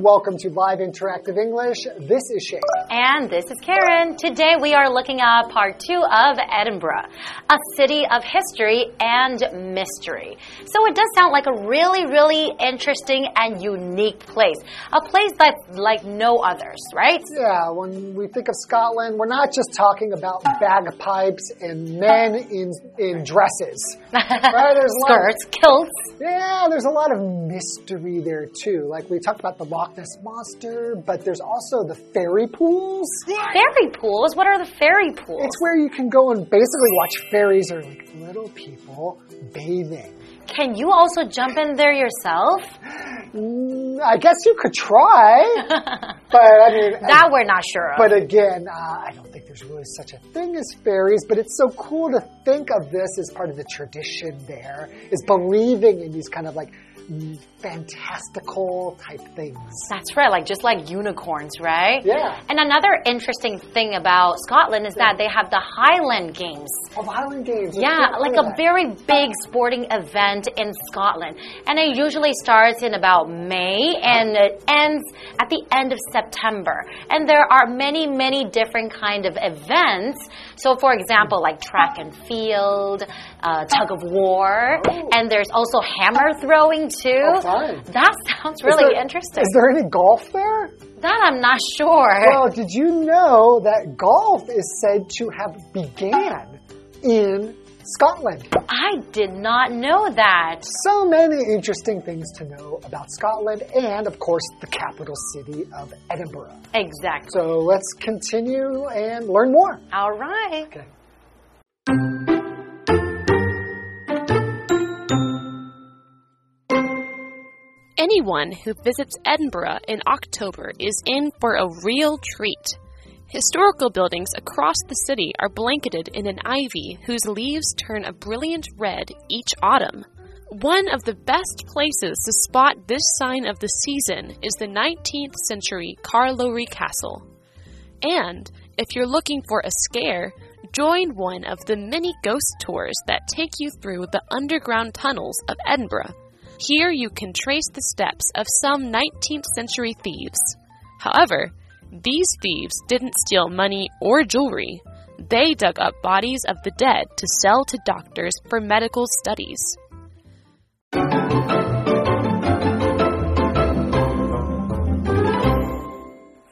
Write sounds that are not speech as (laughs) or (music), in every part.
Welcome to Live Interactive English. This is Shane. And this is Karen. Today we are looking at part two of Edinburgh, a city of history and mystery. So it does sound like a really, really interesting and unique place. A place that's like no others, right? Yeah, when we think of Scotland, we're not just talking about bagpipes and men in, in dresses. (laughs) Right? There's lot of- Skirts, kilts. yeah, there's a lot of mystery there too. Like we talked about the Loch Ness Monster, but there's also the fairy pools. Fairy pools? What are the fairy pools? It's where you can go and basically watch fairies or like little people bathing. Can you also jump in there yourself? Mm, I guess you could try, (laughs) but I mean, That we're not sure of. But again, uh, I don't think there's really such a thing as fairies, but it's so cool to think of this as part of the tradition there, is believing in these kind of like fantastical type things. That's right, like just like unicorns, right? Yeah. And another interesting thing about Scotland is that they have the Highland Games. Oh, Highland Games. Yeah, like a that. very big sporting event in Scotland. And it usually starts in about May and it ends at the end of September. And there are many, many different kind of events. So for example, like track and field, uh, tug of war, Oh. and there's also hammer throwing too. Oh. That sounds Is really there- interesting. Is there any golf there? that I'm not sure. Well, did you know that golf is said to have began in Scotland? I did not know that. So many interesting things to know about Scotland and, of course, the capital city of Edinburgh. Exactly. So let's continue and learn more. All right. Okay. Anyone who visits Edinburgh in October is in for a real treat. Historical buildings across the city are blanketed in an ivy whose leaves turn a brilliant red each autumn. One of the best places to spot this sign of the season is the 19th century Carlowrie Castle. And if you're looking for a scare, join one of the many ghost tours that take you through the underground tunnels of Edinburgh. Here you can trace the steps of some 19th century thieves. However, these thieves didn't steal money or jewelry. They dug up bodies of the dead to sell to doctors for medical studies.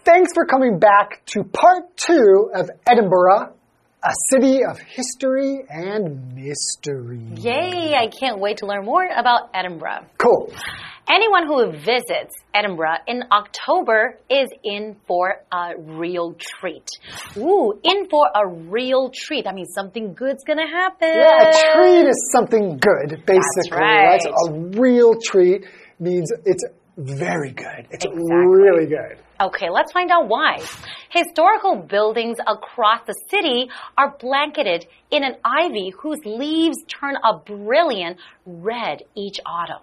Thanks for coming back to part two of Edinburgh, a city of history and mystery. Yay, I can't wait to learn more about Edinburgh. Cool. Anyone who visits Edinburgh in October is in for a real treat. Ooh, in for a real treat. That means something good's gonna happen. Yeah, a treat is something good, basically. That's right. A real treat means it's very good. It's Exactly. really good. Okay, let's find out why. Historical buildings across the city are blanketed in an ivy whose leaves turn a brilliant red each autumn.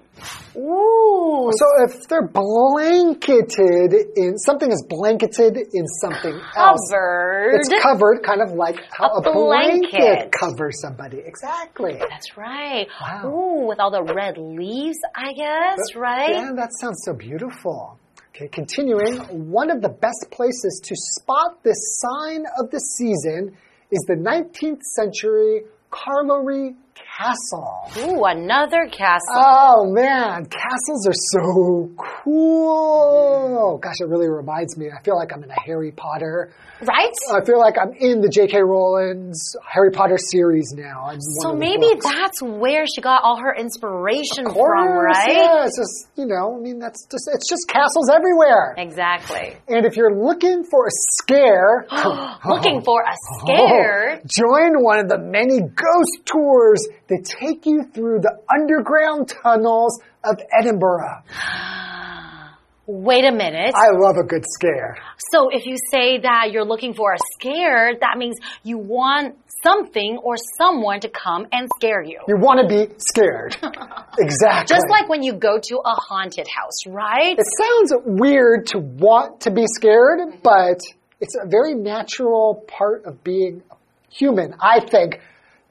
Ooh. So if they're blanketed in something is blanketed in something else. Covered. It's covered, kind of like how A a, blanket. blanket. covers somebody. Exactly. That's right. Wow. Ooh, with all the red leaves, I guess, right? Yeah, that sounds so beautiful. Okay, continuing, one of the best places to spot this sign of the season is the 19th century Carlowrie Castle. Ooh, another castle. Oh man, castles are so cool. Gosh, it really reminds me. I feel like I'm in a Harry Potter. right? I feel like I'm in the J.K. Rowling's Harry Potter series now. I'm so maybe books. that's where she got all her inspiration course, from, right? Yeah, it's just you know, I mean, that's just it's just castles everywhere. Exactly. And if you're looking for a scare, (gasps) (gasps) Looking for a oh, scare. Oh, join one of the many ghost tours that take you through the underground tunnels of Edinburgh. Wait a minute. I love a good scare. So if you say that you're looking for a scare, that means you want something or someone to come and scare you. You want to be scared. (laughs) exactly. Just like when you go to a haunted house, right? It sounds weird to want to be scared, mm-hmm. but it's a very natural part of being human, I think.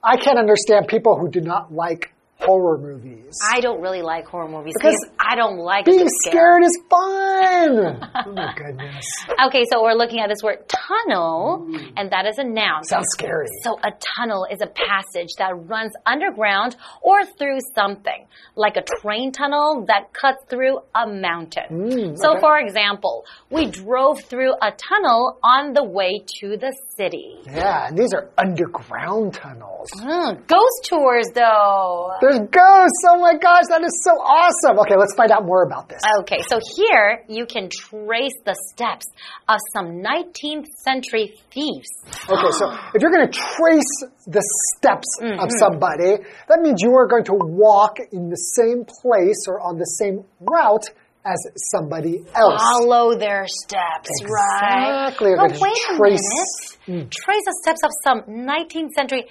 I can't understand people who do not like horror movies. I don't really like horror movies Because because I don't like Being scared. scared is fun. (laughs) oh my goodness. Okay, so we're looking at this word tunnel, and that is a noun. Sounds scary. So a tunnel is a passage that runs underground or through something, like a train tunnel that cuts through a mountain. so okay. for example, we drove through a tunnel on the way to the city. Yeah, and these are underground tunnels. Mm, ghost tours though. There's ghosts. Oh my gosh, that is so awesome. Okay, let's find out more about this. Okay, so here you can trace the steps of some 19th century thieves. Okay, so if you're going to trace the steps Mm-hmm. of somebody, that means you are going to walk in the same place or on the same route as somebody else. Follow their steps, right? Exactly, But wait a trace- Mm. minute. Trace the steps of some 19th century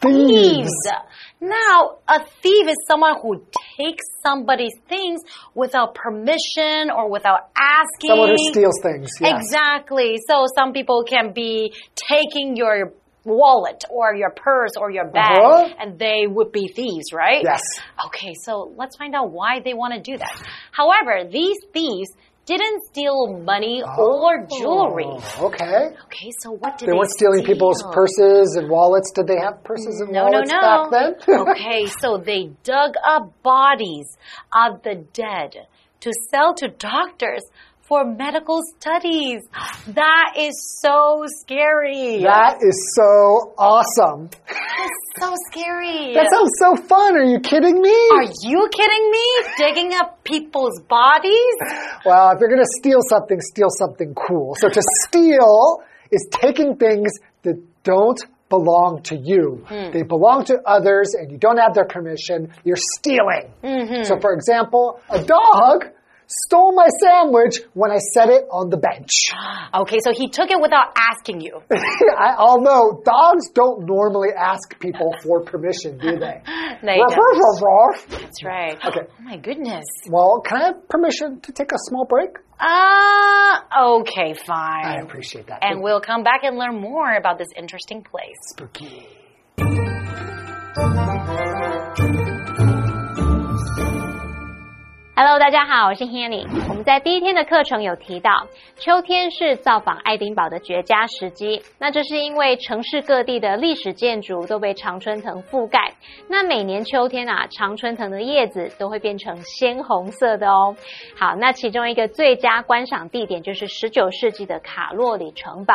Thieves. Now, a thief is someone who takes somebody's things without permission or without asking. Someone who steals things. Yes. Exactly. So some people can be taking your wallet or your purse or your bag Uh-huh. and they would be thieves, right? Yes. Okay, so let's find out why they want to do that. However, these thieves didn't steal money oh, or jewelry. Oh, okay. Okay, so what did They they weren't stealing people's purses and wallets. Did they have purses and No, no, wallets no. back then? (laughs) okay, so they dug up bodies of the dead to sell to doctors for medical studies. That is so scary. That is so awesome. That's so scary. That sounds so fun. Are you kidding me? Are you kidding me? Digging up people's bodies? Well, if you're going to steal something, steal something cool. So to steal is taking things that don't belong to you. Hmm. They belong to others and you don't have their permission. You're stealing. Mm-hmm. So for example, a dog stole my sandwich when I set it on the bench. (gasps) Okay, so he took it without asking you. (laughs) I, although dogs don't normally ask people for permission, do they? (laughs) They don't. That's right. (gasps) Okay. Oh my goodness. Well, can I have permission to take a small break? Ah, okay, fine. I appreciate that. And we'll come back and learn more about this interesting place. spooky. Hello，大家好，我是 Hanny。我们在第一天的课程有提到，秋天是造访爱丁堡的绝佳时机。那这是因为城市各地的历史建筑都被常春藤覆盖。那每年秋天啊，常春藤的叶子都会变成鲜红色的哦。好，那其中一个最佳观赏地点就是十九世纪的卡洛里城堡。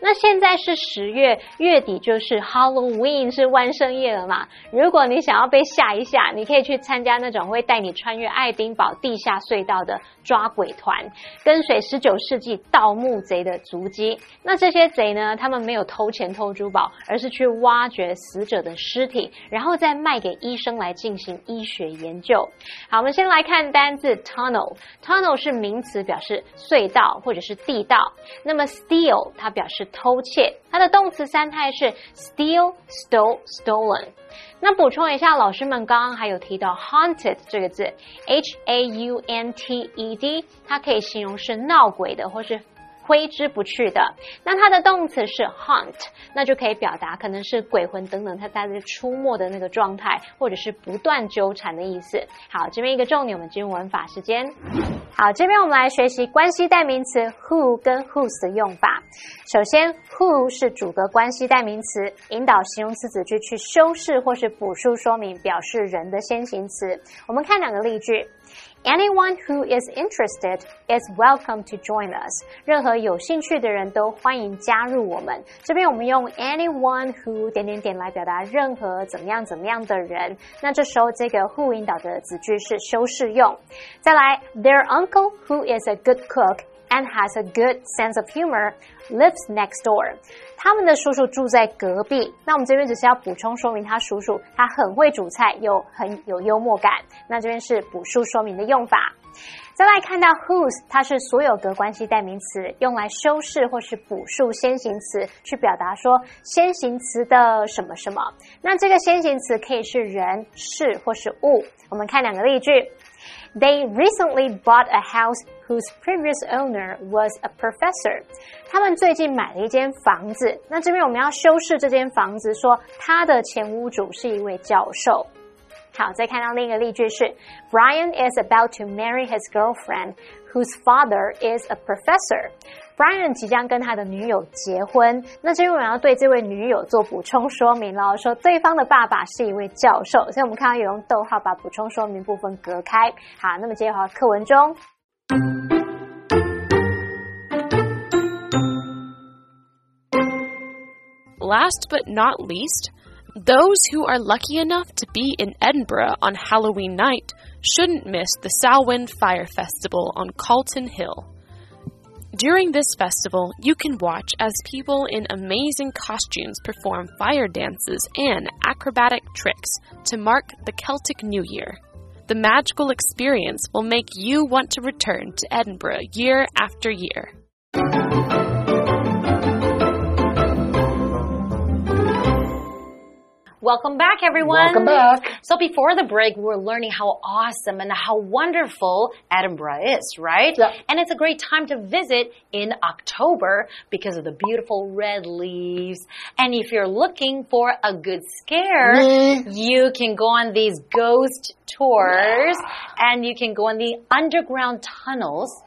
那现在是十月，月底就是 Halloween，是万圣夜了嘛？如果你想要被吓一吓，你可以去参加那种会带你穿越爱丁堡地下隧道的抓鬼团，跟随十九世纪盗墓贼的足迹。那这些贼呢，他们没有偷钱偷珠宝，而是去挖掘死者的尸体，然后再卖给医生来进行医学研究。好，我们先来看单字 tunnel。tunnel 是名词，表示隧道或者是地道。那么 steal 它表示偷窃，它的动词三态是 steal、stole、stolen。那补充一下，老师们刚刚还有提到 haunted 这个字，h a u n t e d，它可以形容是闹鬼的或是挥之不去的。那它的动词是 hunt，那就可以表达可能是鬼魂等等，它在这出没的那个状态，或者是不断纠缠的意思。好，这边一个重点，我们进入文法时间。好，这边我们来学习关系代名词 who 跟 whose 的用法。首先，who 是主格关系代名词，引导形容词子句去修饰或是补述说明，表示人的先行词。我们看两个例句。Anyone who is interested is welcome to join us。任何有兴趣的人都欢迎加入我们。这边我们用 anyone who 点点点来表达任何怎么样怎么样的人。那这时候这个 who 引导的子句是修饰用。再来，Their uncle who is a good cook and has a good sense of humor lives next door。他们的叔叔住在隔壁。那我们这边只是要补充说明，他叔叔他很会煮菜，又很有幽默感。那这边是补述说明的用法。再来看到 whose，它是所有格关系代名词，用来修饰或是补述先行词，去表达说先行词的什么什么。那这个先行词可以是人、事或是物。我们看两个例句。They recently bought a house whose previous owner was a professor. 他们最近买了一间房子。那这边我们要修饰这间房子，说他的前屋主是一位教授。好，再看到另一个例句是：Brian is about to marry his girlfriend, whose father is a professor. Brian 即将跟他的女友结婚。那这边我们要对这位女友做补充说明了，说对方的爸爸是一位教授，所以我们看到有用逗号把补充说明部分隔开。好，那么接下来课文中。Last but not least. Those who are lucky enough to be in Edinburgh on Halloween night shouldn't miss the Samhain Fire Festival on Calton Hill. During this festival, you can watch as people in amazing costumes perform fire dances and acrobatic tricks to mark the Celtic New Year. The magical experience will make you want to return to Edinburgh year after year. Welcome back, everyone. Welcome back. So before the break, we were learning how awesome and how wonderful Edinburgh is, right? Yeah. And it's a great time to visit in October because of the beautiful red leaves. And if you're looking for a good scare, you can go on these ghost tours and you can go on the underground tunnels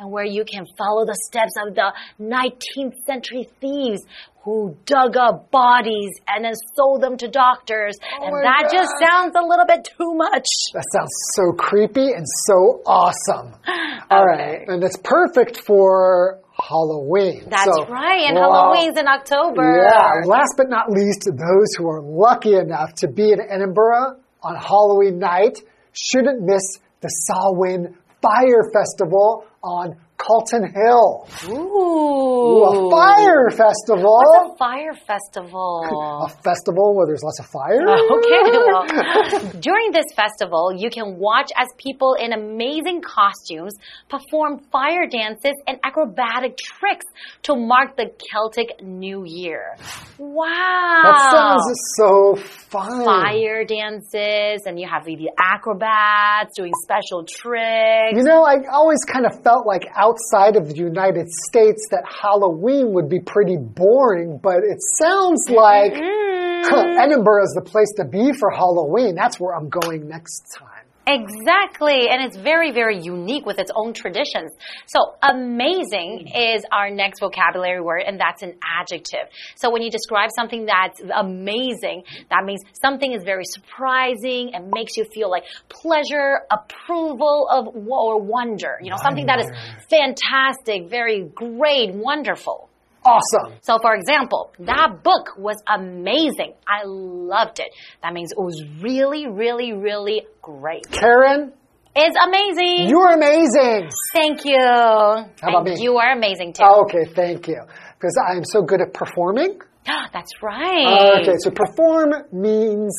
and where you can follow the steps of the 19th century thieves who dug up bodies and then sold them to doctors. Oh and my that just sounds a little bit too much. That sounds so creepy and so awesome. (sighs) All right, and it's perfect for Halloween. That's So, right. And well, Halloween's in October. Yeah. Last but not least, those who are lucky enough to be in Edinburgh on Halloween night shouldn't miss the Samhain Fire Festival on Calton Hill. Ooh. Ooh, a fire festival. What's a fire festival? (laughs) A festival where there's lots of fire. (laughs) Okay, well, (laughs) during this festival, you can watch as people in amazing costumes perform fire dances and acrobatic tricks to mark the Celtic New Year. Wow. That sounds so fun. Fire dances, and you have the acrobats doing special tricks. You know, I always kind of felt like outside of the United States that Halloween would be pretty boring, but it sounds like Mm. Edinburgh is the place to be for Halloween. That's where I'm going next time. Exactly, and it's very, very unique with its own traditions. So, amazing is our next vocabulary word, and that's an adjective. So, when you describe something that's amazing, that means something is very surprising and makes you feel like pleasure, approval of or wonder. You know, something that is fantastic, very great, wonderful. Awesome. So, for example, that book was amazing. I loved it. That means it was really, really, really great. Karen, It's amazing. you're amazing. Thank you. How about and me? you are amazing too. Oh, okay, thank you. Because I am so good at performing. (gasps) That's right. Okay, so perform means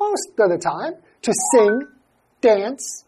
most of the time to sing, dance,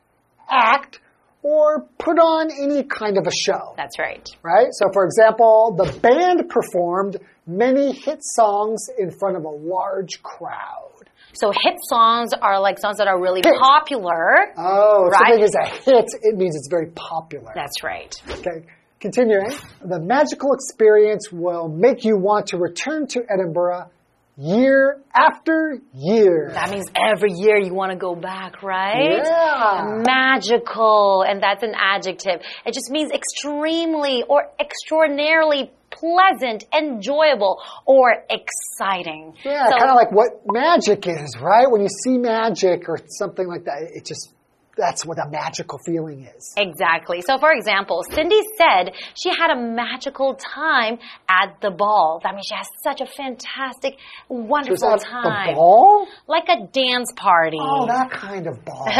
act, or put on any kind of a show. That's right. right? So, for example, the band performed many hit songs in front of a large crowd. So hit songs are like songs that are really Hit. popular. Oh, Right. something is a hit, it means it's very popular. That's right. Okay, continuing. The magical experience will make you want to return to Edinburgh year after year. That means every year you want to go back, right? Yeah. Magical, and that's an adjective. It just means extremely or extraordinarily pleasant, enjoyable, or exciting. Yeah, So- kind of like what magic is, right? When you see magic or something like that, it just, that's what a magical feeling is. Exactly. So, for example, Cindy said she had a magical time at the ball. I mean, she has such a fantastic, wonderful time. the ball? Like a dance party. Oh, that kind of ball. (laughs)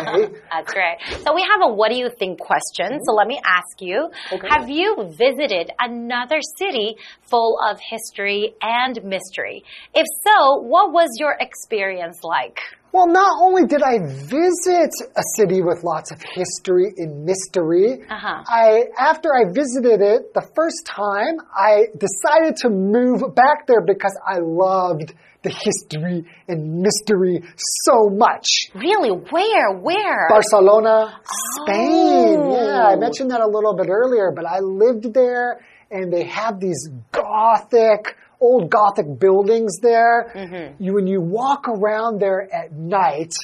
Okay. That's great. So we have a what do you think question. So let me ask you, Okay. have you visited another city full of history and mystery? If so, what was your experience like? Well, not only did I visit a city with lots of history and mystery, Uh-huh. I after I visited it the first time, I decided to move back there because I loved the history and mystery so much. Really? Where? Where? Barcelona, Spain. Oh. Yeah, I mentioned that a little bit earlier, but I lived there and they have these gothic, old gothic buildings there. Mm-hmm. You, when you walk around there at night,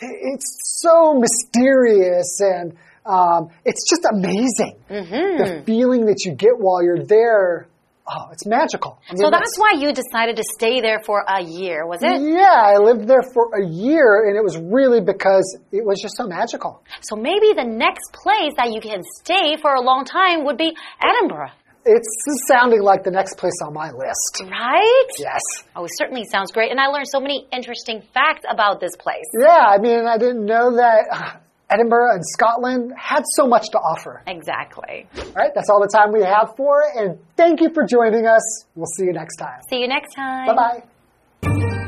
it's so mysterious and um, it's just amazing. Mm-hmm. The feeling that you get while you're there, oh, it's magical. I mean, so that's why you decided to stay there for a year, was it? Yeah, I lived there for a year, and it was really because it was just so magical. So maybe the next place that you can stay for a long time would be Edinburgh, It's sounding like the next place on my list. right? Yes. Oh, it certainly sounds great. And I learned so many interesting facts about this place. Yeah, I mean, I didn't know that Edinburgh and Scotland had so much to offer. Exactly. All right, that's all the time we have for it, and thank you for joining us. We'll see you next time. See you next time. Bye bye.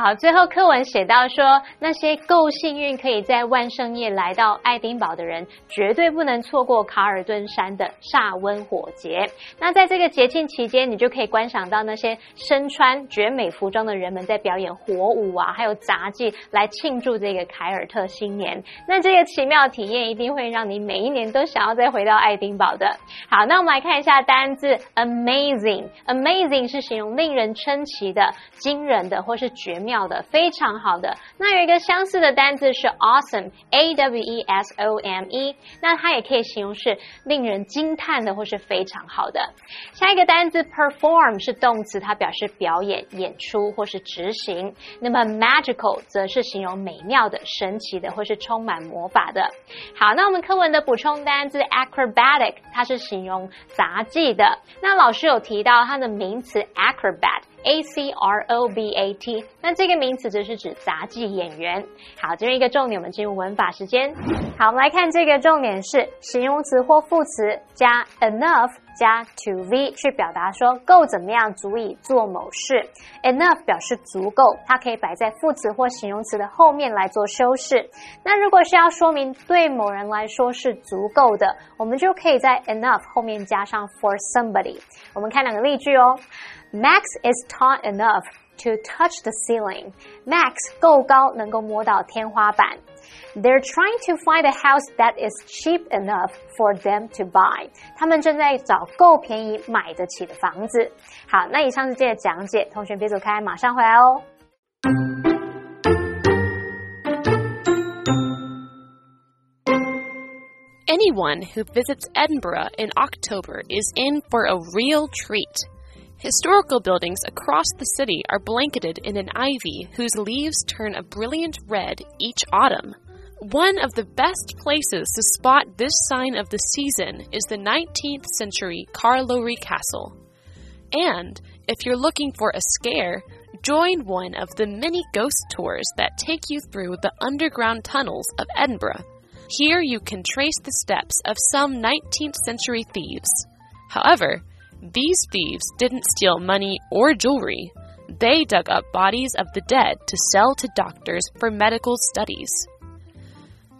好，最后课文写到说，那些够幸运可以在万圣夜来到爱丁堡的人，绝对不能错过卡尔顿山的萨温火节。那在这个节庆期间，你就可以观赏到那些身穿绝美服装的人们在表演火舞啊，还有杂技来庆祝这个凯尔特新年。那这个奇妙体验一定会让你每一年都想要再回到爱丁堡的。好，那我们来看一下单字 amazing。amazing 是形容令人称奇的、惊人的或是绝妙妙的、非常好的。那有一个相似的单字是 awesome，a w e s o m e，那它也可以形容是令人惊叹的或是非常好的。下一个单字 perform 是动词，它表示表演、演出或是执行。那么 magical 则是形容美妙的、神奇的或是充满魔法的。好，那我们课文的补充单字 acrobatic，它是形容杂技的。那老师有提到它的名词 acrobat。A C R O B A T，那这个名词则是指杂技演员。好，这边一个重点，我们进入文法时间。好，我们来看这个重点是形容词或副词加 enough 加 to v 去表达说够怎么样，足以做某事。enough 表示足够，它可以摆在副词或形容词的后面来做修饰。那如果是要说明对某人来说是足够的，我们就可以在 enough 后面加上 for somebody。我们看两个例句哦。Max is tall enough to touch the ceiling. Max 够高，能够摸到天花板。They're trying to find a house that is cheap enough for them to buy. 他们正在找够便宜买得起的房子。好，那以上是这个讲解，同学别走开，马上回来哦。 Anyone who visits Edinburgh in October is in for a real treat. Historical buildings across the city are blanketed in an ivy whose leaves turn a brilliant red each autumn. One of the best places to spot this sign of the season is the 19th century Carlowrie Castle. And if you're looking for a scare, join one of the many ghost tours that take you through the underground tunnels of Edinburgh. Here you can trace the steps of some 19th century thieves. However, these thieves didn't steal money or jewelry. They dug up bodies of the dead to sell to doctors for medical studies.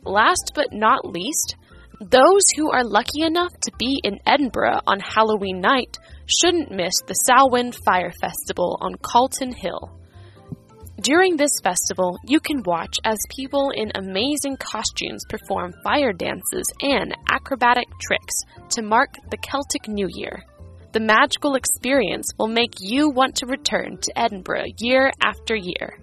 Last but not least, those who are lucky enough to be in Edinburgh on Halloween night shouldn't miss the Samhain Fire Festival on Calton Hill. During this festival, you can watch as people in amazing costumes perform fire dances and acrobatic tricks to mark the Celtic New Year. The magical experience will make you want to return to Edinburgh year after year.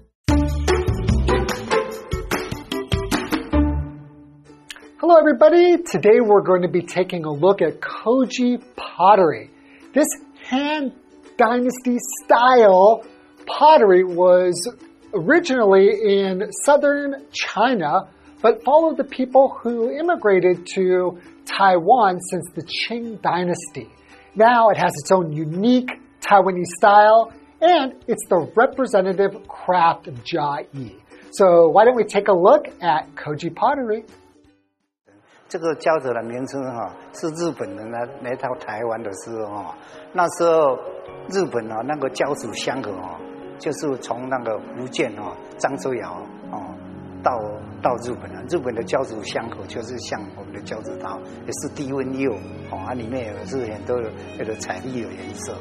Hello, everybody. Today we're going to be taking a look at Koji pottery. This Han Dynasty style pottery was originally in southern China, but followed the people who immigrated to Taiwan since the Qing Dynasty. Now it has its own unique Taiwanese style, and it's the representative craft of Chiayi. So why don't we take a look at Koji pottery? 这个胶纸的名称哈、啊，是日本人来来到台湾的时候哈、啊，那时候日本啊那个胶纸箱盒哦、啊，就是从那个福建哦漳州窑哦到到日本了。日本的交趾香口就是像我们的交趾刀，也是低温釉哦，它里面也是很多那个彩丽的颜色。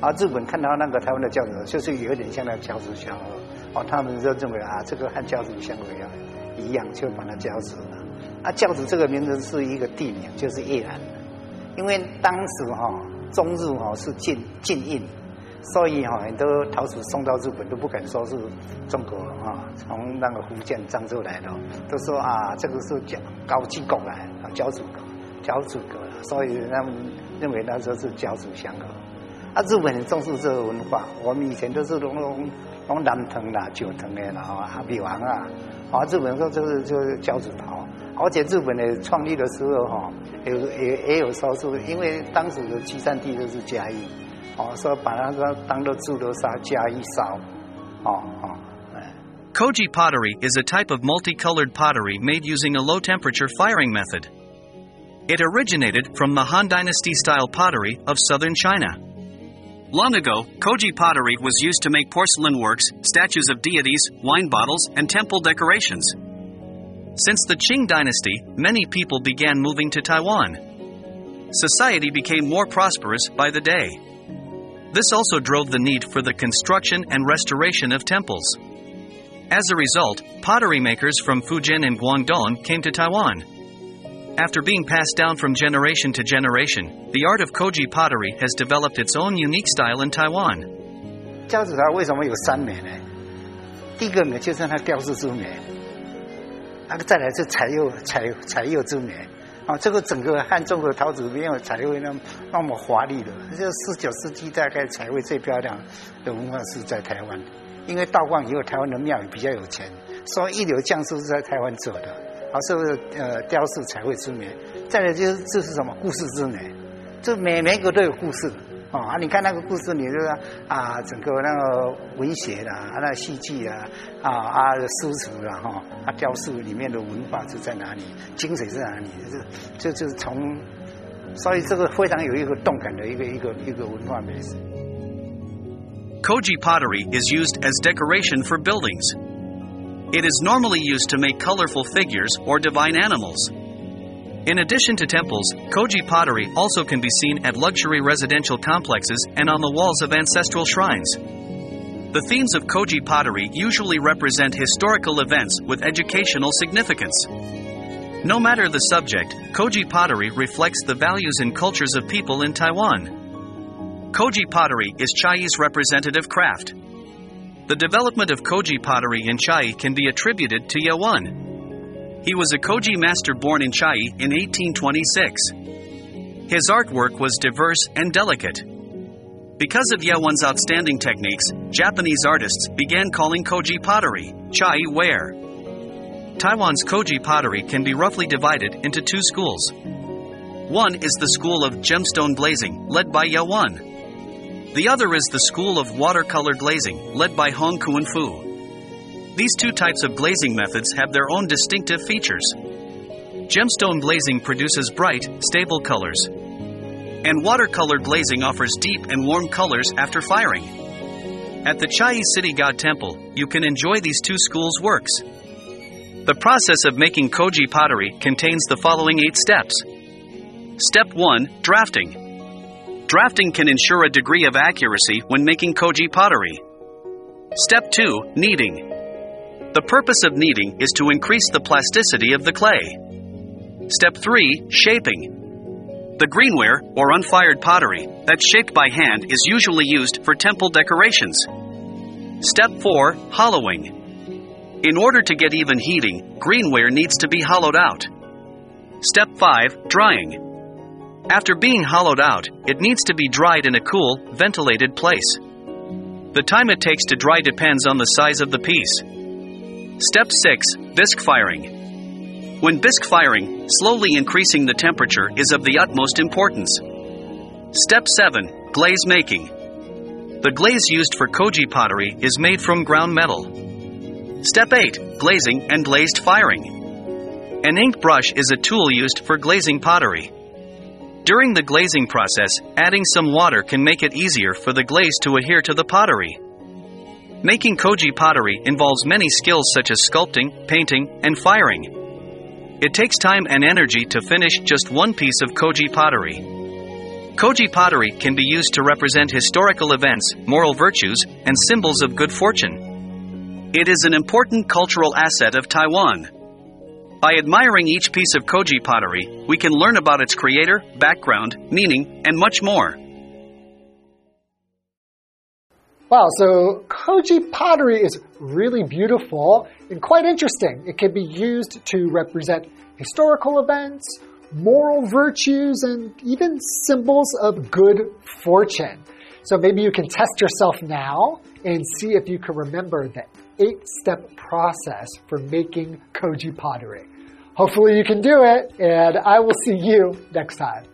啊，日本看到那个台湾的交趾，就是有点像那个交趾香河哦，他们就认为啊，这个和交趾香口一样一样，就把它交趾了。啊，交趾这个名字是一个地名，就是越南的，因为当时哈中日哈是禁禁印，所以哈很多陶瓷送到日本都不敢说是中国啊，从那个福建漳州来的，都说啊这个是交高级国来啊交趾国交趾国，所以他们认为那时候是交趾香河。啊，日本很重视这个文化，我们以前都是弄弄弄南藤啦、九藤的啦，啊，比王啊，啊，日本说就是就是交趾陶，而且日本的创立的时候哈，有也也有说是因为当时的集散地都是嘉义，哦，说把那个当做猪头沙嘉义烧，哦哦，哎。 Koji pottery is a type of multicolored pottery made using a low temperature firing method. It originated from the Han Dynasty style pottery of southern China. Long ago, Koji pottery was used to make porcelain works, statues of deities, wine bottles, and temple decorations. Since the Qing dynasty, many people began moving to Taiwan. Society became more prosperous by the day. This also drove the need for the construction and restoration of temples. As a result, pottery makers from Fujian and Guangdong came to Taiwan. After being passed down from generation to generation, the art of Koji pottery has developed its own unique style in Taiwan. 交趾陶为什么有三美呢？第一个美就是它雕饰之美，那个再来是彩釉彩彩釉之美。 啊，这个整个汉中和陶瓷没有彩绘那么那么华丽的，这十九世纪大概彩绘最漂亮的文化是在台湾，因为道光以后台湾的庙宇比较有钱，所以一流匠师是在台湾走的，啊，是不是呃雕塑才会出名？再来就是这是什么故事之美，这每每一个都有故事。哦啊，你看那个故事，你就是啊，整个那个文学啦，啊，那戏剧啊，啊啊，诗词啦，哈，啊，雕塑里面的文化是在哪里，精髓在哪里？这这就是从，所以这个非常有一个动感的一个一个一个文化美食。Koji pottery is used as decoration for buildings. It is normally used to make colorful figures or divine animals. In addition to temples, Koji pottery also can be seen at luxury residential complexes and on the walls of ancestral shrines. The themes of Koji pottery usually represent historical events with educational significance. No matter the subject, Koji pottery reflects the values and cultures of people in Taiwan. Koji pottery is Chiayi's representative craft. The development of Koji pottery in Chiayi can be attributed to Yeh Wang. He was a Koji master born in Chiayi in 1826. His artwork was diverse and delicate. Because of Yeh Wang's outstanding techniques, Japanese artists began calling Koji pottery Chiayi ware. Taiwan's Koji pottery can be roughly divided into two schools. One is the school of gemstone glazing, led by Yeh Wang. The other is the school of watercolor glazing, led by Hong Kuan Fu. These two types of glazing methods have their own distinctive features. Gemstone glazing produces bright, stable colors, and watercolor glazing offers deep and warm colors after firing. At the Chiayi City God Temple, you can enjoy these two schools' works. The process of making koji pottery contains the following eight steps. Step 1 Drafting. Drafting can ensure a degree of accuracy when making koji pottery. Step 2 Kneading. The purpose of kneading is to increase the plasticity of the clay. Step 3 Shaping. The greenware, or unfired pottery, that's shaped by hand is usually used for temple decorations. Step 4 Hollowing. In order to get even heating, greenware needs to be hollowed out. Step 5 Drying. After being hollowed out, it needs to be dried in a cool, ventilated place. The time it takes to dry depends on the size of the piece. Step 6 Bisque firing. When bisque firing, slowly increasing the temperature is of the utmost importance. Step 7 Glaze making. The glaze used for koji pottery is made from ground metal. Step 8 Glazing and glazed firing. An ink brush is a tool used for glazing pottery. During the glazing process, adding some water can make it easier for the glaze to adhere to the pottery. Making koji pottery involves many skills such as sculpting, painting, and firing. It takes time and energy to finish just one piece of koji pottery. Koji pottery can be used to represent historical events, moral virtues, and symbols of good fortune. It is an important cultural asset of Taiwan. By admiring each piece of koji pottery, we can learn about its creator, background, meaning, and much more. Wow, so koji pottery is really beautiful and quite interesting. It can be used to represent historical events, moral virtues, and even symbols of good fortune. So maybe you can test yourself now and see if you can remember the eight step process for making koji pottery. Hopefully, you can do it, and I will see you next time.